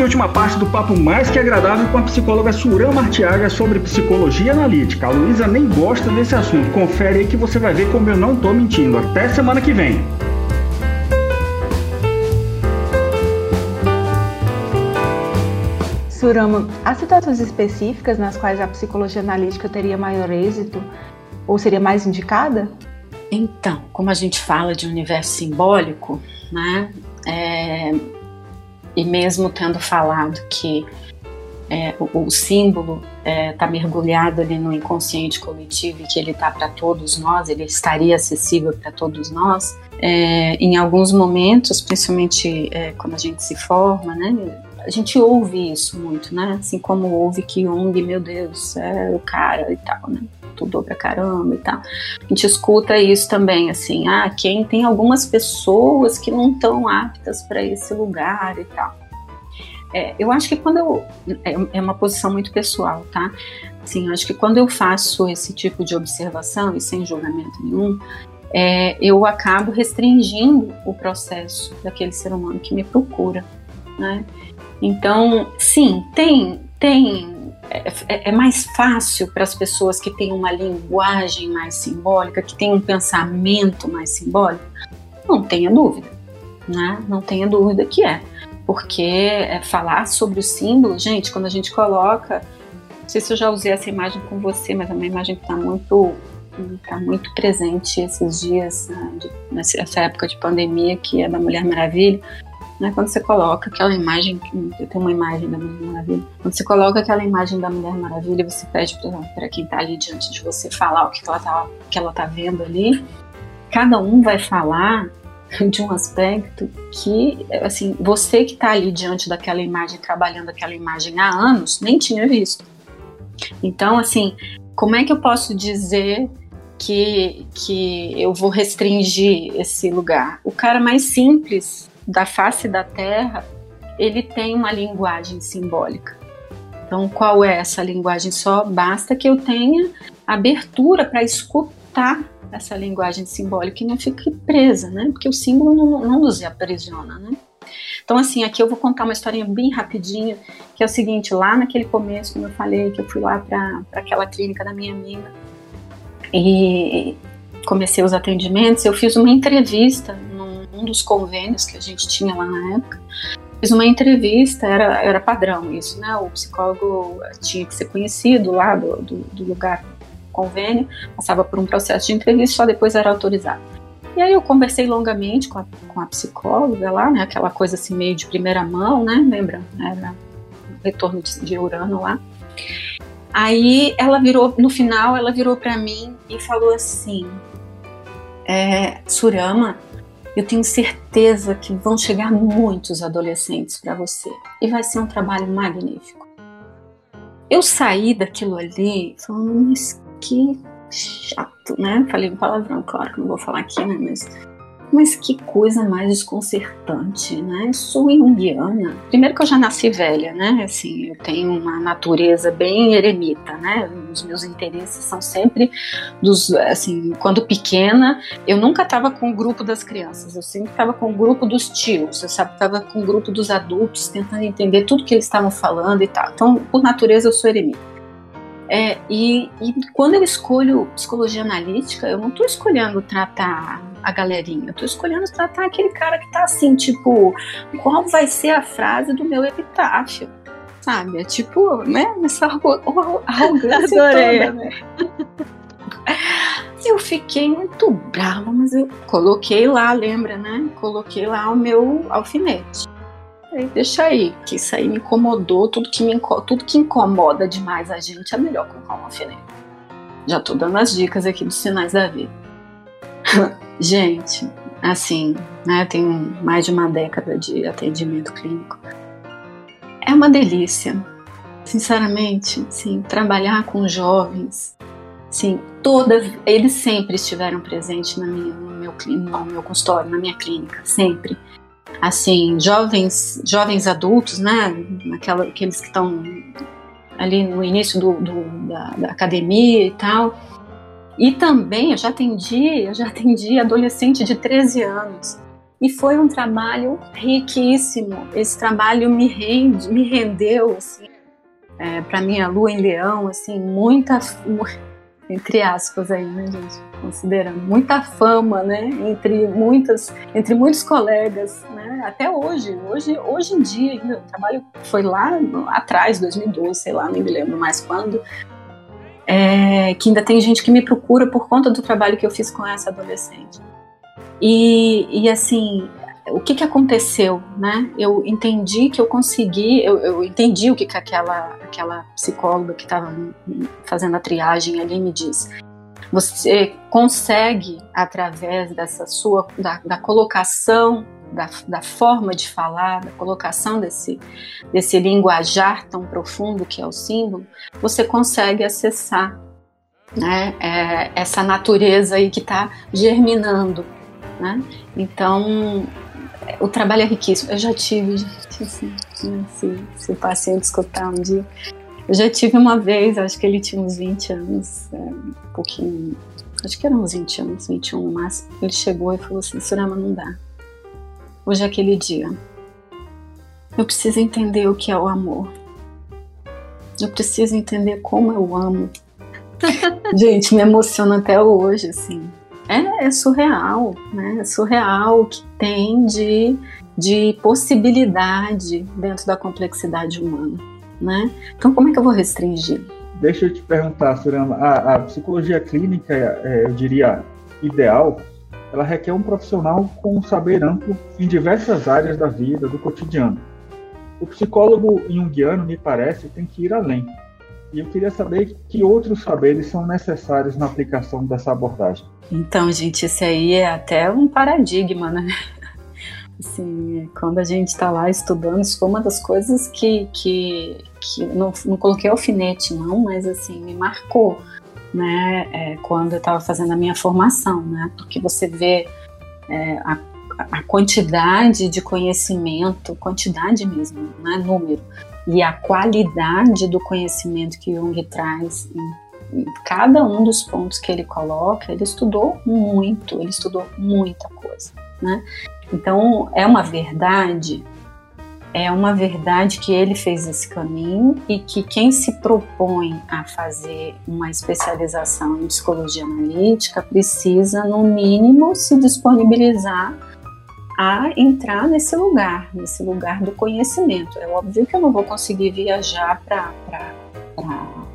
segunda e última parte do papo mais que agradável com a psicóloga Surama Artiaga sobre psicologia analítica. A Luísa nem gosta desse assunto. Confere aí que você vai ver como eu não tô mentindo. Até semana que vem. Surama, há situações específicas nas quais a psicologia analítica teria maior êxito ou seria mais indicada? Então, como a gente fala de universo simbólico, né? É, e mesmo tendo falado que é, o, o, símbolo está é, tá mergulhado ali no inconsciente coletivo e que ele está para todos nós, ele estaria acessível para todos nós, é, em alguns momentos, principalmente é, quando a gente se forma, né, a gente ouve isso muito, né, assim como ouve que Jung, meu Deus, é o cara e tal, né, estudou pra caramba e tal. A gente escuta isso também, assim, ah, quem tem algumas pessoas que não estão aptas para esse lugar e tal. É, eu acho que quando eu. É, é, uma posição muito pessoal, tá? Assim, eu acho que quando eu faço esse tipo de observação e sem julgamento nenhum, é, eu acabo restringindo o processo daquele ser humano que me procura, né? Então, sim, tem, tem é, é, mais fácil para as pessoas que têm uma linguagem mais simbólica, que têm um pensamento mais simbólico? Não tenha dúvida, né? Não tenha dúvida que é. Porque é, falar sobre o símbolo, gente, quando a gente coloca. Não sei se eu já usei essa imagem com você, mas é uma imagem que está muito está muito presente esses dias, né, nessa época de pandemia, que é da Mulher Maravilha, né? Quando você coloca aquela imagem, eu tenho uma imagem da Mulher Maravilha, quando você coloca aquela imagem da Mulher Maravilha, você pede para quem está ali diante de você falar o que ela está que ela tá vendo ali, cada um vai falar de um aspecto que, assim, você que está ali diante daquela imagem, trabalhando aquela imagem há anos, nem tinha visto. Então, assim, como é que eu posso dizer que, que eu vou restringir esse lugar? O cara mais simples da face da Terra, ele tem uma linguagem simbólica. Então, qual é essa linguagem? Só basta que eu tenha abertura para escutar essa linguagem simbólica e não fique presa, né? Porque o símbolo não, não nos aprisiona, né? Então, assim, aqui eu vou contar uma historinha bem rapidinha, que é o seguinte, lá naquele começo, como eu falei, que eu fui lá para aquela clínica da minha amiga e comecei os atendimentos, eu fiz uma entrevista um dos convênios que a gente tinha lá na época, fiz uma entrevista, era, era padrão isso, né? O psicólogo tinha que ser conhecido lá do, do, do lugar convênio, passava por um processo de entrevista, só depois era autorizado. E aí eu conversei longamente com a, com a psicóloga lá, né? Aquela coisa assim meio de primeira mão, né? Lembra? Era retorno de, de Urano lá. Aí ela virou, no final, ela virou para mim e falou assim: é, Surama, eu tenho certeza que vão chegar muitos adolescentes para você e vai ser um trabalho magnífico. Eu saí daquilo ali falando, mas que chato, né? Falei um palavrão, claro que não vou falar aqui, né? Mas mas que coisa mais desconcertante, né? Sou junguiana. Primeiro que eu já nasci velha, né? Assim, eu tenho uma natureza bem eremita, né? Os meus interesses são sempre dos, assim, quando pequena, eu nunca estava com o grupo das crianças, eu sempre estava com o grupo dos tios, eu estava com o grupo dos adultos, tentando entender tudo que eles estavam falando e tal. Então, por natureza, eu sou eremita. É, e, e, quando eu escolho psicologia analítica, eu não estou escolhendo tratar a galerinha, eu estou escolhendo tratar aquele cara que está assim, tipo, qual vai ser a frase do meu epitáfio? Sabe? É tipo, né? Essa arrogância Adorei. toda, né? Eu fiquei muito brava, mas eu coloquei lá, lembra, né? Coloquei lá o meu alfinete. Deixa aí, que isso aí me incomodou, tudo que, me tudo que incomoda demais a gente é melhor colocar um alfinete. Já tô dando as dicas aqui dos sinais da vida. gente, assim, né, tenho mais de uma década de atendimento clínico. É uma delícia. Sinceramente, sim, trabalhar com jovens, sim, toda, eles sempre estiveram presentes na minha, no, meu, no meu consultório, na minha clínica, sempre assim, jovens, jovens adultos, né, aquela, aqueles que estão ali no início do, do da, da, academia e tal. E também eu já atendi, eu já atendi adolescente de 13 anos. E foi um trabalho riquíssimo. Esse trabalho me, rende, me rendeu, assim, é, para minha lua em leão, assim, muita, entre aspas aí, né, gente? Considerando muita fama, né? Entre muitas, entre muitos colegas, né? Até hoje, hoje, hoje em dia o trabalho foi lá atrás, 2012, sei lá, nem me lembro mais quando. É, que ainda tem gente que me procura por conta do trabalho que eu fiz com essa adolescente. E, e assim, o que, que aconteceu, né? Eu entendi que eu consegui, eu, eu entendi o que, que aquela, aquela psicóloga que estava fazendo a triagem ali me disse. Você consegue, através dessa sua, da, da colocação, da, da, forma de falar, da colocação desse, desse linguajar tão profundo que é o símbolo, você consegue acessar né, é, essa natureza aí que está germinando né? Então, o trabalho é riquíssimo. Eu já tive, gente, assim, se, se o paciente escutar um dia, eu já tive uma vez, acho que ele tinha uns 20 anos, é, um pouquinho, acho que eram uns 20 anos, 21 no máximo. Ele chegou e falou assim: Surama, não dá. Hoje é aquele dia. Eu preciso entender o que é o amor. Eu preciso entender como eu amo. Gente, me emociona até hoje, assim é, é surreal, né? É surreal o que tem de, de possibilidade dentro da complexidade humana, né? Então, como é que eu vou restringir? Deixa eu te perguntar, Surama, a, a psicologia clínica, é, eu diria, ideal, ela requer um profissional com um saber amplo em diversas áreas da vida, do cotidiano. O psicólogo junguiano, me parece, tem que ir além. E eu queria saber que outros saberes são necessários na aplicação dessa abordagem. Então, gente, isso aí é até um paradigma, né? Assim, quando a gente está lá estudando, isso foi uma das coisas que, que, que não, não coloquei alfinete, não, mas assim, me marcou, né? É, quando eu estava fazendo a minha formação, né? Porque você vê é, a, a quantidade de conhecimento, quantidade mesmo, né? Número e a qualidade do conhecimento que Jung traz em, em cada um dos pontos que ele coloca, ele estudou muito, ele estudou muita coisa, né? Então, é uma verdade, é uma verdade que ele fez esse caminho e que quem se propõe a fazer uma especialização em psicologia analítica precisa, no mínimo, se disponibilizar a entrar nesse lugar, nesse lugar do conhecimento. É óbvio que eu não vou conseguir viajar para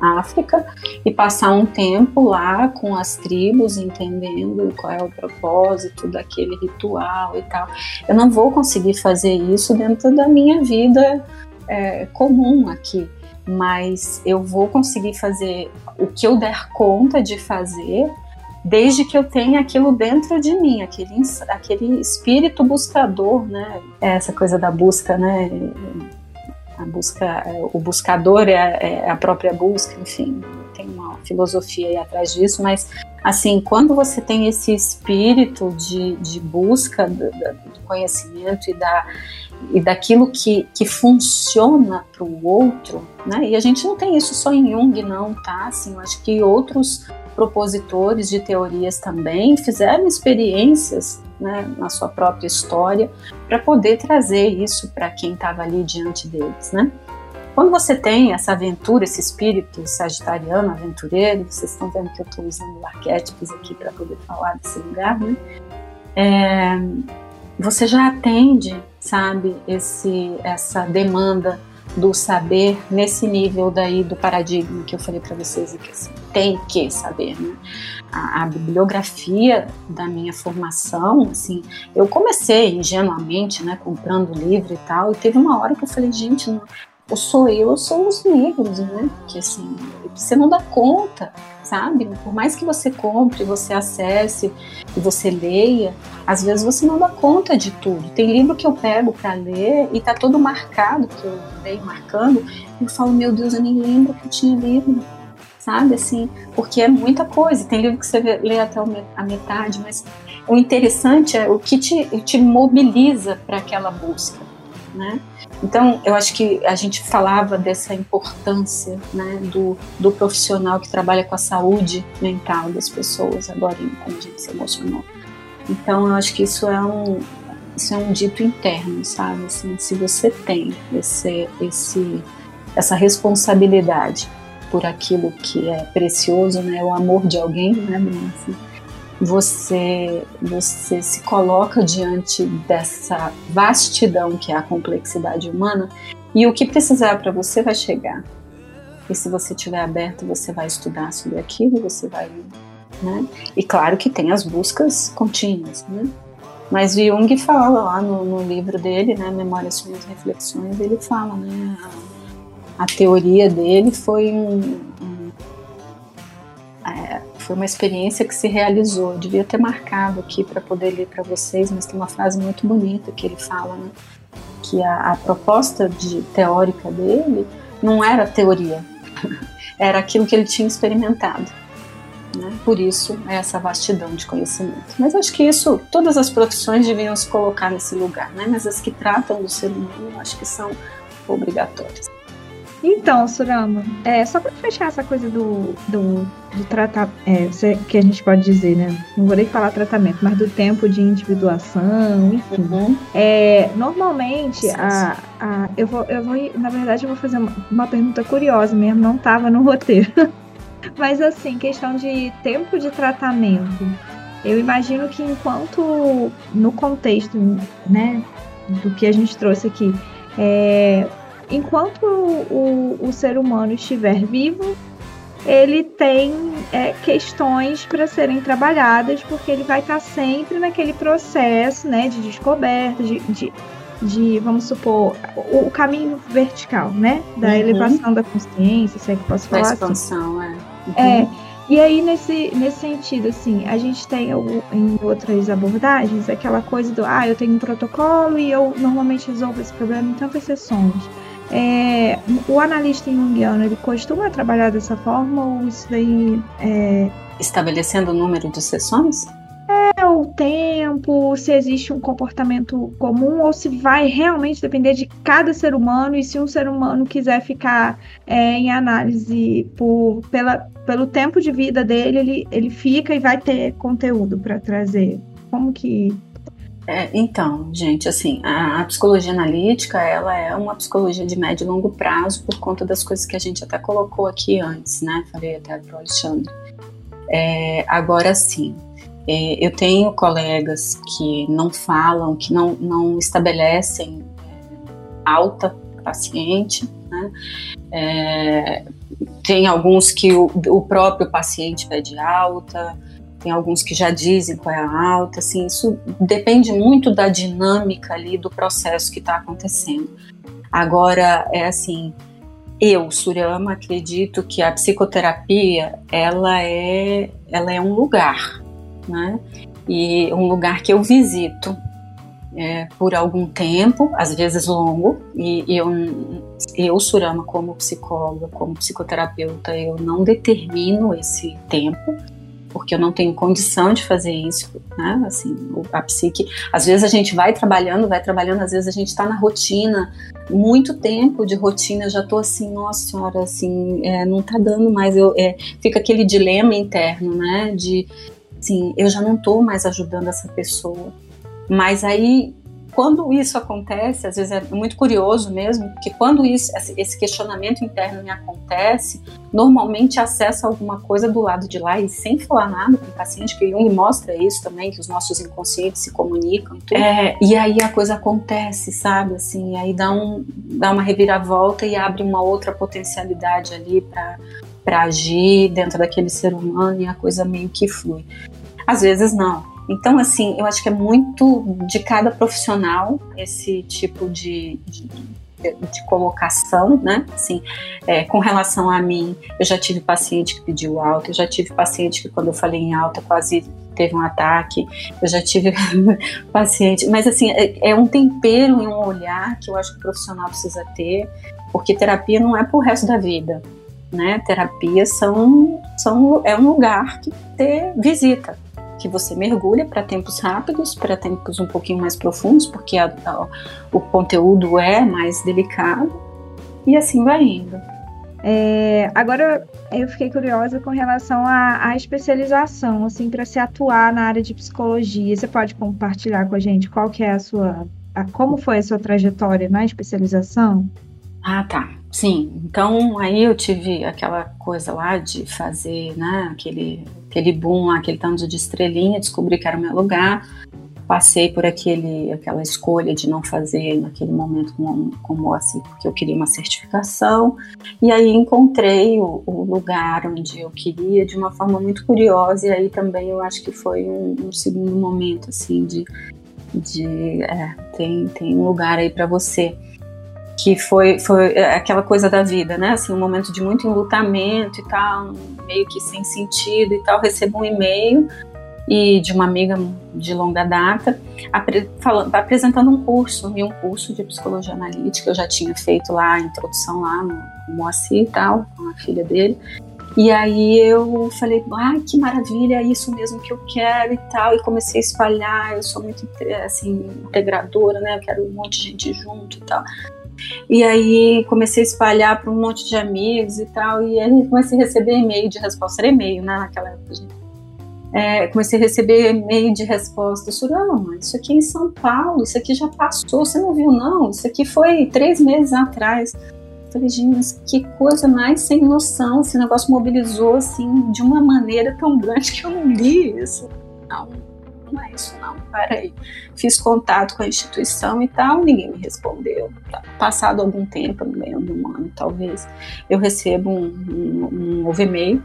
África e passar um tempo lá com as tribos, entendendo qual é o propósito daquele ritual e tal. Eu não vou conseguir fazer isso dentro da minha vida é, comum aqui, mas eu vou conseguir fazer o que eu der conta de fazer desde que eu tenha aquilo dentro de mim, aquele, aquele espírito buscador, né? Essa coisa da busca, né? A busca, o buscador é, é a própria busca, enfim, tem uma filosofia aí atrás disso, mas assim, quando você tem esse espírito de, de busca do, do conhecimento e da e daquilo que, que funciona para o outro, né? E a gente não tem isso só em Jung, não, tá? Assim, eu acho que outros propositores de teorias também fizeram experiências né, na sua própria história para poder trazer isso para quem estava ali diante deles, né? Quando você tem essa aventura, esse espírito sagitariano, aventureiro, vocês estão vendo que eu estou usando arquétipos aqui para poder falar desse lugar, né? É, você já atende, sabe, esse, essa demanda do saber nesse nível daí do paradigma que eu falei para vocês que assim, tem que saber, né? A, a, bibliografia da minha formação, assim, eu comecei ingenuamente, né, comprando livro e tal, e teve uma hora que eu falei, gente, não, ou sou eu ou são os livros, né? Que assim, você não dá conta, sabe? Por mais que você compre, você acesse e você leia, às vezes você não dá conta de tudo. Tem livro que eu pego para ler e tá todo marcado, que eu leio marcando, e eu falo, meu Deus, eu nem lembro que tinha lido. Sabe, assim, porque é muita coisa. Tem livro que você lê até a metade, mas o interessante é o que te, te mobiliza para aquela busca, né? Então, eu acho que a gente falava dessa importância né, do, do profissional que trabalha com a saúde mental das pessoas, agora como a gente se emocionou. Então, eu acho que isso é um, isso é um dito interno, sabe? Assim, se você tem esse, esse, essa responsabilidade por aquilo que é precioso, né? O amor de alguém, né, assim, você, você se coloca diante dessa vastidão que é a complexidade humana e o que precisar para você vai chegar. E se você estiver aberto, você vai estudar sobre aquilo, você vai. Né? E claro que tem as buscas contínuas, né? Mas Jung fala lá no, no livro dele, né, Memórias, Sonhos e Reflexões, ele fala, né, a, a teoria dele foi um, um é, foi uma experiência que se realizou. Eu devia ter marcado aqui para poder ler para vocês, mas tem uma frase muito bonita que ele fala, né, que a, a proposta de teórica dele não era teoria, era aquilo que ele tinha experimentado. Né? Por isso, é essa vastidão de conhecimento. Mas acho que isso, todas as profissões deviam se colocar nesse lugar, né? mas as que tratam do ser humano, acho que são obrigatórias. Então, Surama, é, só para fechar essa coisa do, do, do tratar, é, que a gente pode dizer, né? Não vou nem falar tratamento, mas do tempo de individuação, enfim. Uhum. É, normalmente, a, a, eu, vou, eu vou, na verdade, eu vou fazer uma, uma pergunta curiosa mesmo, não estava no roteiro. mas assim, questão de tempo de tratamento. Eu imagino que enquanto no contexto, né, do que a gente trouxe aqui, é, enquanto o, o ser humano estiver vivo, ele tem é, questões para serem trabalhadas, porque ele vai estar sempre naquele processo né, de descoberta, de, de, de vamos supor, o, o, caminho vertical, né? Da uhum. elevação da consciência, se é que posso falar. Da expansão, assim. é. Uhum. É. E aí, nesse, nesse sentido, assim, a gente tem em outras abordagens aquela coisa do, ah, eu tenho um protocolo e eu normalmente resolvo esse problema em tantas sessões. É, o analista junguiano, ele costuma trabalhar dessa forma ou isso daí é... Estabelecendo o número de sessões? É, o tempo, se existe um comportamento comum ou se vai realmente depender de cada ser humano e se um ser humano quiser ficar é, em análise por, pela, pelo tempo de vida dele, ele, ele fica e vai ter conteúdo para trazer. Como que é, então, gente, assim, a, a, psicologia analítica, ela é uma psicologia de médio e longo prazo por conta das coisas que a gente até colocou aqui antes, né? Falei até para o Alexandre. É, agora sim, é, eu tenho colegas que não falam, que não, não estabelecem é, alta paciente, né? É, tem alguns que o, o próprio paciente pede alta, tem alguns que já dizem qual é a alta, assim, isso depende muito da dinâmica ali do processo que está acontecendo. Agora, é assim, eu, Surama, acredito que a psicoterapia, ela é, ela é um lugar, né? E um lugar que eu visito é, por algum tempo, às vezes longo, e eu, eu, Surama, como psicóloga, como psicoterapeuta, eu não determino esse tempo, porque eu não tenho condição de fazer isso, né? Assim, a psique, às vezes a gente vai trabalhando, vai trabalhando, às vezes a gente está na rotina, muito tempo de rotina, eu já tô assim, nossa senhora, assim, é, não tá dando mais, eu, é, fica aquele dilema interno, né? De, assim, eu já não tô mais ajudando essa pessoa, mas aí quando isso acontece, às vezes é muito curioso mesmo, porque quando isso, esse questionamento interno me acontece, normalmente acessa alguma coisa do lado de lá e sem falar nada com o paciente, que Jung mostra isso também, que os nossos inconscientes se comunicam. Tudo. É, e aí a coisa acontece, sabe? Assim, aí dá, um, dá uma reviravolta e abre uma outra potencialidade ali para agir dentro daquele ser humano e a coisa meio que flui. Às vezes não, então, assim, eu acho que é muito de cada profissional esse tipo de, de, de colocação, né? Assim, é, com relação a mim, eu já tive paciente que pediu alta, eu já tive paciente que quando eu falei em alta quase teve um ataque, eu já tive paciente, mas assim, é, é um tempero e um olhar que eu acho que o profissional precisa ter, porque terapia não é pro resto da vida, né? Terapia são, são, é um lugar que ter visita, que você mergulha para tempos rápidos, para tempos um pouquinho mais profundos, porque a, a, o conteúdo é mais delicado, e assim vai indo. É, agora eu fiquei curiosa com relação à, à especialização, assim, para se atuar na área de psicologia. Você pode compartilhar com a gente qual que é a sua, a, como foi a sua trajetória na especialização? Ah, tá. Sim. Então aí eu tive aquela coisa lá de fazer, né, aquele, aquele boom, aquele tanto de estrelinha, descobri que era o meu lugar passei por aquele, aquela escolha de não fazer naquele momento como, como assim, porque eu queria uma certificação, e aí encontrei o, o, lugar onde eu queria de uma forma muito curiosa, e aí também eu acho que foi um, um segundo momento, assim, de, de é, tem, tem um lugar aí para você que foi, foi aquela coisa da vida, né? Assim, um momento de muito enlutamento e tal, meio que sem sentido e tal. Recebo um e-mail e de uma amiga de longa data, apre, falando, apresentando um curso, e um curso de psicologia analítica. Eu já tinha feito lá a introdução lá no, no Moacir e tal, com a filha dele. E aí eu falei, ah, que maravilha, é isso mesmo que eu quero e tal. E comecei a espalhar, eu sou muito assim, integradora, né? Eu quero um monte de gente junto e tal. E aí comecei a espalhar para um monte de amigos e tal. E aí comecei a receber e-mail de resposta. Era e-mail, né? Naquela época, gente é, comecei a receber e-mail de resposta, Surama, isso aqui é em São Paulo, isso aqui já passou, você não viu não? Isso aqui foi três meses atrás. falei, gente, mas que coisa mais sem noção, esse negócio mobilizou assim de uma maneira tão grande que eu não li isso. Não, não é isso não, aí. Fiz contato com a instituição e tal, ninguém me respondeu. Passado algum tempo, no meio de um ano talvez, eu recebo um, um, um novo e-mail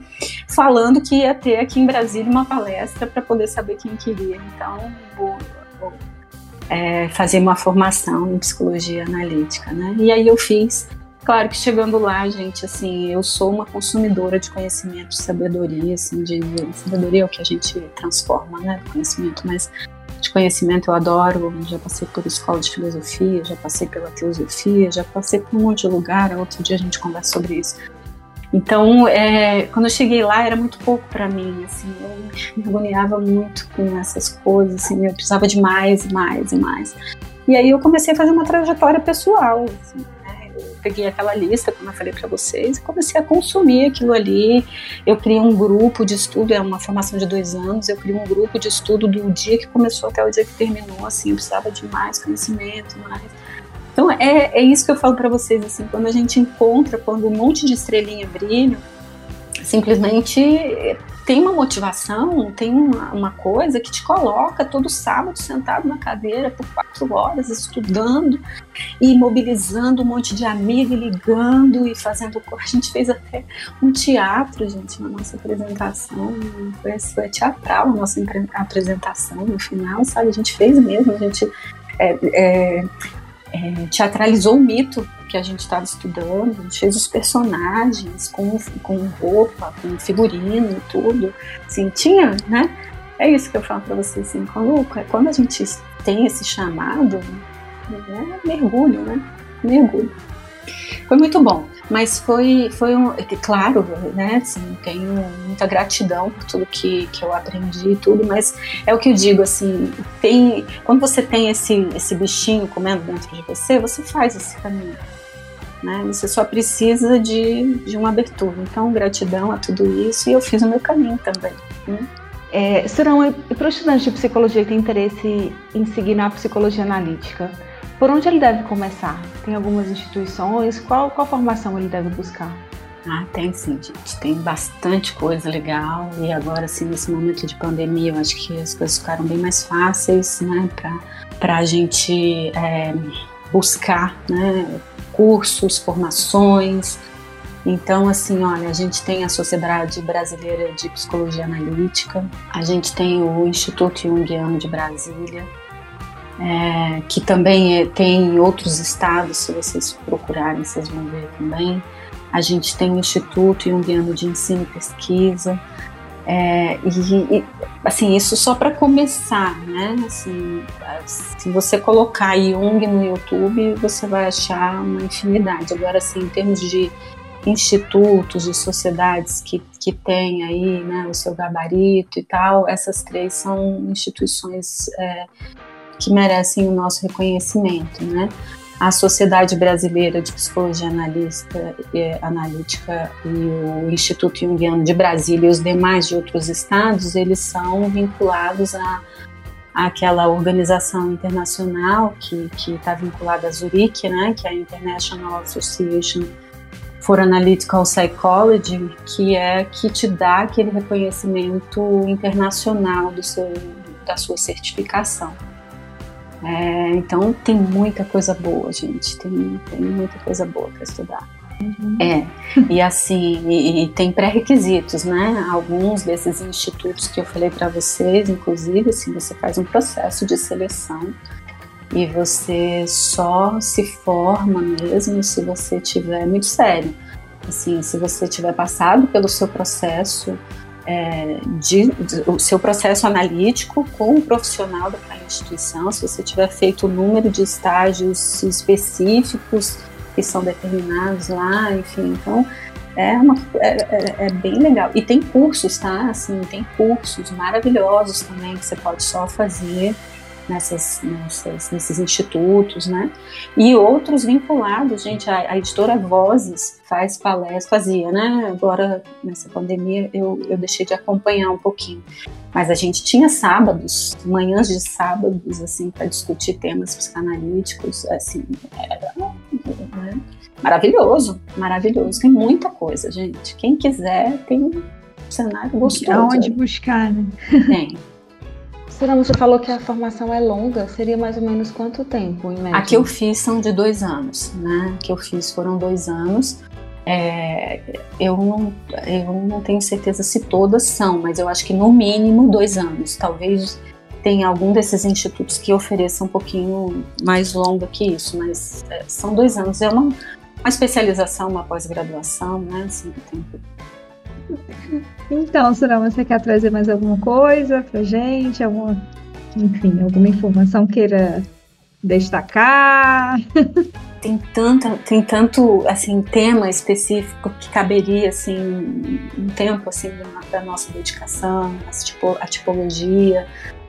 falando que ia ter aqui em Brasília uma palestra para poder saber quem queria. Então, vou, vou é, fazer uma formação em psicologia analítica, né? E aí eu fiz Claro que chegando lá, gente, assim, eu sou uma consumidora de conhecimento, de sabedoria, assim, de, de sabedoria é o que a gente transforma, né, conhecimento, mas de conhecimento eu adoro, já passei por escola de filosofia, já passei pela teosofia, já passei por um monte de lugar, outro dia a gente conversa sobre isso. Então, é, quando eu cheguei lá, era muito pouco para mim, assim, eu me agoniava muito com essas coisas, assim, eu precisava de mais mais e mais. E aí eu comecei a fazer uma trajetória pessoal, assim, peguei aquela lista, como eu falei para vocês, e comecei a consumir aquilo ali. Eu criei um grupo de estudo, é uma formação de dois anos, eu criei um grupo de estudo do dia que começou até o dia que terminou, assim, eu precisava de mais conhecimento, mais. Então é, é isso que eu falo para vocês, assim, quando a gente encontra, quando um monte de estrelinha brilha, simplesmente tem uma motivação, tem uma, uma, coisa que te coloca todo sábado sentado na cadeira por quatro horas estudando e mobilizando um monte de amigos, ligando e fazendo. A gente fez até um teatro, gente, na nossa apresentação. Foi, foi teatral a nossa apresentação no final, sabe? A gente fez mesmo, a gente. É, é, é, teatralizou o mito que a gente estava estudando, fez os personagens com, com roupa, com figurino tudo. Assim, tinha, né? É isso que eu falo para vocês, assim, quando, quando a gente tem esse chamado, né, é mergulho, né? Mergulho. Foi muito bom, mas foi, foi um, é claro, né, assim, tenho muita gratidão por tudo que, que eu aprendi e tudo, mas é o que eu digo, assim, tem, quando você tem esse, esse bichinho comendo dentro de você, você faz esse caminho, né, você só precisa de, de uma abertura, então gratidão a tudo isso e eu fiz o meu caminho também, né? É, Surão, e para o estudante de psicologia que tem interesse em seguir na psicologia analítica, por onde ele deve começar? Tem algumas instituições? Qual, qual formação ele deve buscar? Ah, tem sim, gente. Tem bastante coisa legal. E agora, assim, nesse momento de pandemia, eu acho que as coisas ficaram bem mais fáceis, né, para a gente é, buscar, né, cursos, formações. Então, assim, olha, a gente tem a Sociedade Brasileira de Psicologia Analítica, a gente tem o Instituto Jungiano de Brasília, é, que também é, tem em outros estados, se vocês procurarem, vocês vão ver também. A gente tem o Instituto Jungiano de Ensino e Pesquisa, é, e, e, assim, isso só para começar, né? Assim, se você colocar Jung no YouTube, você vai achar uma infinidade. Agora, assim, em termos de institutos e sociedades que, que têm aí né, o seu gabarito e tal, essas três são instituições é, que merecem o nosso reconhecimento, né? a Sociedade Brasileira de Psicologia Analista, eh, Analítica e o Instituto Jungiano de Brasília e os demais de outros estados, eles são vinculados a aquela organização internacional que está vinculada à Zurique, né, que é a International Association for Analytical Psychology, que é que te dá aquele reconhecimento internacional do seu, da sua certificação. É, então tem muita coisa boa, gente, tem, tem muita coisa boa para estudar. Uhum. É, e assim, e, e tem pré-requisitos, né? Alguns desses institutos que eu falei para vocês, inclusive, assim, você faz um processo de seleção e você só se forma mesmo se você tiver muito sério. Assim, se você tiver passado pelo seu processo é, de, de, o seu processo analítico com o profissional daquela instituição, se você tiver feito o número de estágios específicos que são determinados lá, enfim, então é, uma, é, é, é, bem legal. E tem cursos, tá? Assim, tem cursos maravilhosos também que você pode só fazer nessas, nessas, nesses institutos, né? E outros vinculados, gente, a, a editora Vozes faz palestras, fazia, né? Agora, nessa pandemia, eu, eu deixei de acompanhar um pouquinho. Mas a gente tinha sábados, manhãs de sábados, assim, para discutir temas psicanalíticos, assim, era né? maravilhoso, maravilhoso. Tem muita coisa, gente. Quem quiser, tem um cenário gostoso. Aonde buscar, né? Tem. Será você falou que a formação é longa? Seria mais ou menos quanto tempo, em média? A que eu fiz são de dois anos, né? A que eu fiz foram dois anos. É, eu, não, eu não tenho certeza se todas são, mas eu acho que no mínimo dois anos. Talvez tenha algum desses institutos que ofereça um pouquinho mais longa que isso, mas é, são dois anos. É uma, especialização, uma pós-graduação, né? Assim, tempo então, Sorama, você quer trazer mais alguma coisa pra gente? Alguma, enfim, alguma informação queira destacar? Tem tanta, tem tanto assim tema específico que caberia assim um tempo assim da nossa dedicação, tipo, a tipologia,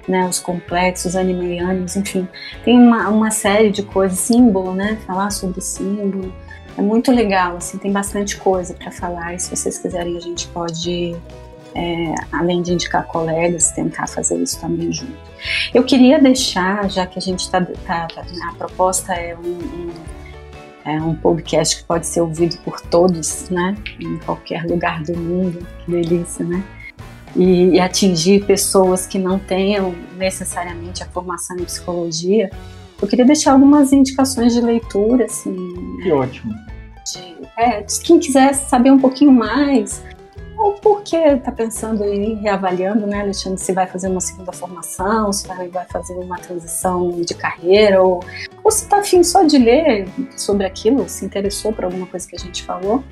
né, os complexos animeianos, enfim, tem uma, uma série de coisas, símbolo, né, falar sobre símbolo, é muito legal, assim, tem bastante coisa para falar. E se vocês quiserem, a gente pode, é, além de indicar colegas, tentar fazer isso também junto. Eu queria deixar, já que a gente está, tá, tá, a proposta é um, um, é um podcast que pode ser ouvido por todos, né, em qualquer lugar do mundo, que delícia, né? E, e atingir pessoas que não tenham necessariamente a formação em psicologia, eu queria deixar algumas indicações de leitura, assim. Que ótimo. De, é, de quem quiser saber um pouquinho mais, ou porque está pensando em reavaliando, né, Alexandre, se vai fazer uma segunda formação, se vai, vai fazer uma transição de carreira, ou, ou se está afim só de ler sobre aquilo, se interessou por alguma coisa que a gente falou.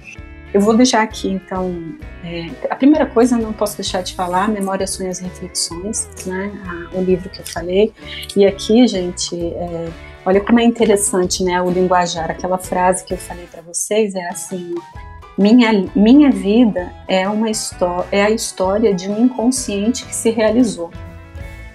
Eu vou deixar aqui, então, é, a primeira coisa, não posso deixar de falar, Memória, Sonhos e Reflexões, né, a, o livro que eu falei. E aqui, gente, é, olha como é interessante, né, o linguajar. Aquela frase que eu falei para vocês é assim: minha, minha vida é uma é a história de um inconsciente que se realizou.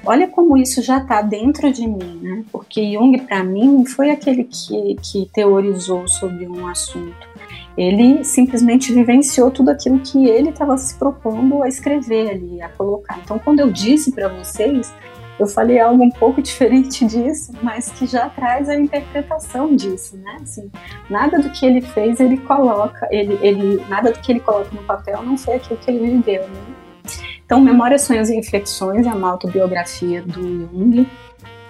Olha como isso já está dentro de mim, né? Porque Jung, para mim, foi aquele que, que teorizou sobre um assunto ele simplesmente vivenciou tudo aquilo que ele estava se propondo a escrever ali, a colocar. Então, quando eu disse para vocês, eu falei algo um pouco diferente disso, mas que já traz a interpretação disso, né? Assim, nada do que ele fez ele coloca, ele, ele, nada do que ele coloca no papel não foi aquilo que ele viveu, né? Então, Memórias, Sonhos e Reflexões é uma autobiografia do Jung,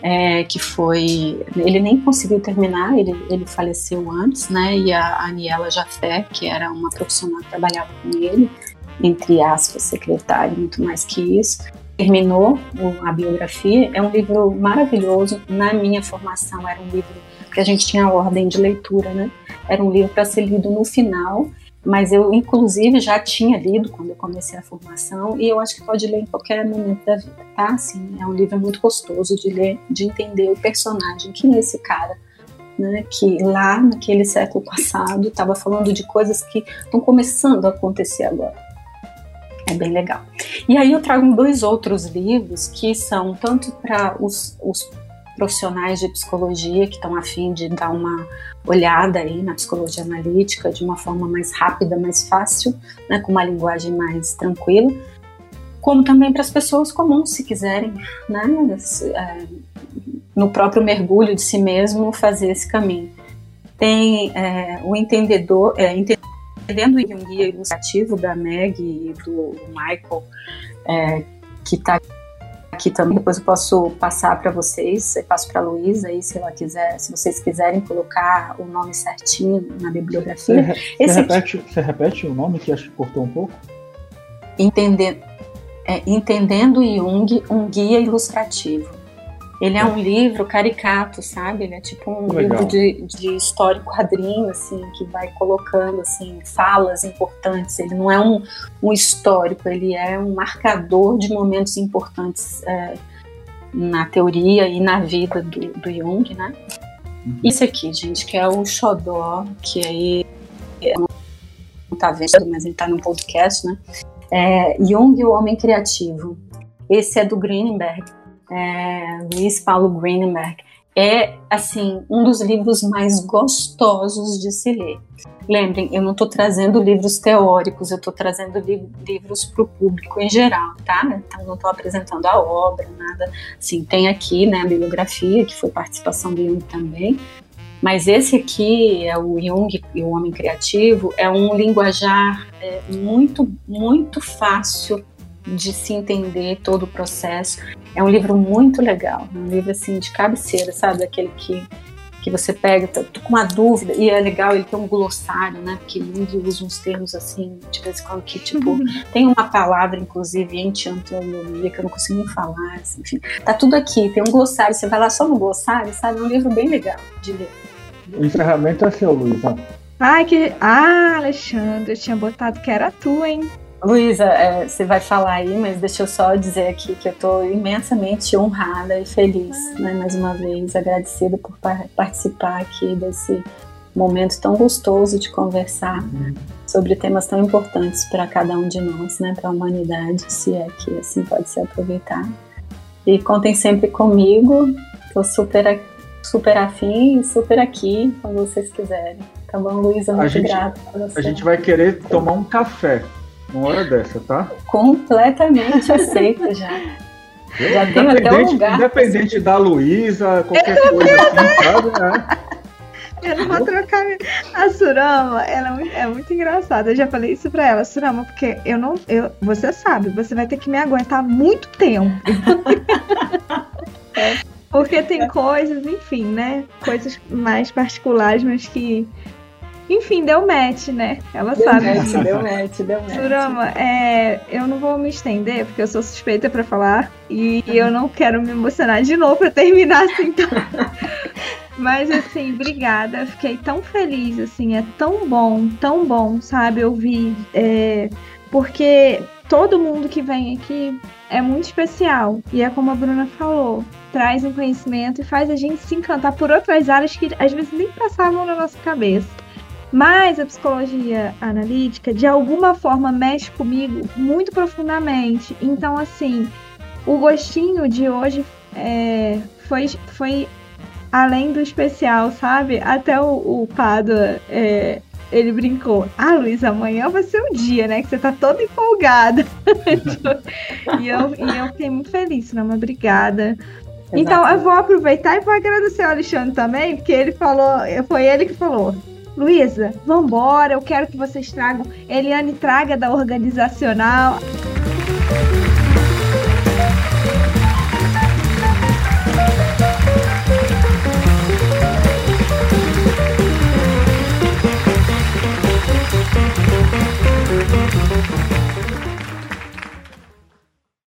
é, que foi. Ele nem conseguiu terminar, ele, ele faleceu antes, né? E a Aniela Jafé, que era uma profissional que trabalhava com ele, entre aspas, secretária, muito mais que isso, terminou a biografia. É um livro maravilhoso. Na minha formação, era um livro que a gente tinha ordem de leitura, né? Era um livro para ser lido no final mas eu inclusive já tinha lido quando eu comecei a formação e eu acho que pode ler em qualquer momento da vida, tá? Assim, é um livro muito gostoso de ler, de entender o personagem, quem é esse cara, né? Que lá naquele século passado estava falando de coisas que estão começando a acontecer agora. É bem legal. E aí eu trago dois outros livros que são tanto para os, os profissionais de psicologia que estão afim de dar uma olhada aí na psicologia analítica de uma forma mais rápida, mais fácil, né, com uma linguagem mais tranquila, como também para as pessoas comuns, se quiserem, né, é, no próprio mergulho de si mesmo, fazer esse caminho. Tem é, o entendedor, é, entendendo o guia ilustrativo da Meg e do Michael, é, que está aqui também. Depois eu posso passar para vocês, eu passo para a Luísa aí, se ela quiser, se vocês quiserem colocar o nome certinho na bibliografia. Você, você repete, você repete o nome que acho que cortou um pouco? Entender, é, Entendendo Jung, um guia ilustrativo. Ele é um livro caricato, sabe? Ele é tipo um Legal. livro de, de história quadrinho, assim, que vai colocando, assim, falas importantes. Ele não é um, um histórico, ele é um marcador de momentos importantes é, na teoria e na vida do, do Jung, né? Uhum. Isso aqui, gente, que é o Xodó, que aí não tá vendo, mas ele tá no podcast, né? É, Jung, o Homem Criativo. Esse é do Greenberg é, Luiz Paulo Greenberg, é assim um dos livros mais gostosos de se ler. Lembrem, eu não estou trazendo livros teóricos, eu estou trazendo li livros para o público em geral, tá? Então não estou apresentando a obra, nada. Assim, tem aqui né, a bibliografia, que foi participação do Jung também, mas esse aqui é o Jung e o Homem Criativo, é um linguajar é, muito, muito fácil de se entender todo o processo. É um livro muito legal, um livro assim de cabeceira, sabe? Aquele que, que você pega, tô, tô com uma dúvida, e é legal, ele tem um glossário, né? Porque Jung usa uns termos assim, de vez em quando, que tipo, uhum. tem uma palavra, inclusive, em antiantonomia, que eu não consigo nem falar, assim, enfim. Tá tudo aqui, tem um glossário, você vai lá só no glossário, sabe? É um livro bem legal de ler. O encerramento é seu, Luísa. Ai, que. Ah, Alexandre, eu tinha botado que era tu, hein? Luísa, é, você vai falar aí, mas deixa eu só dizer aqui que eu estou imensamente honrada e feliz, né, mais uma vez, agradecida por participar aqui desse momento tão gostoso de conversar sobre temas tão importantes para cada um de nós, né, para a humanidade, se é que assim pode ser aproveitado. E contem sempre comigo, estou super, super afim e super aqui quando vocês quiserem. Tá bom, Luísa? Muito grata. A gente vai querer tomar um café uma hora dessa, tá? Completamente aceita já. Já tem até um lugar. Independente da Luísa, qualquer coisa assim, sabe? É. Eu não vou trocar. A Surama, ela é, é muito engraçada. Eu já falei isso pra ela, Surama, porque eu não. Eu, você sabe, você vai ter que me aguentar muito tempo. Porque tem coisas, enfim, né? Coisas mais particulares, mas que enfim, deu match, né? Ela deu sabe. Match, deu match, deu match. Surama, é, eu não vou me estender, porque eu sou suspeita para falar. E uhum. eu não quero me emocionar de novo pra terminar assim. Então. Mas assim, obrigada. Fiquei tão feliz, assim, é tão bom, tão bom, sabe, ouvir. É, porque todo mundo que vem aqui é muito especial. E é como a Bruna falou, traz um conhecimento e faz a gente se encantar por outras áreas que às vezes nem passavam na nossa cabeça. Mas a psicologia analítica, de alguma forma, mexe comigo muito profundamente. Então, assim, o gostinho de hoje é, foi, foi além do especial, sabe? Até o, o Padua, é, ele brincou. Ah, Luiz, amanhã vai ser o dia, né? Que você tá toda empolgada. e, eu, e eu fiquei muito feliz, não, mas obrigada. Então, eu vou aproveitar e vou agradecer ao Alexandre também, porque ele falou, foi ele que falou. Luísa, vambora, eu quero que vocês tragam. Eliane traga da organizacional.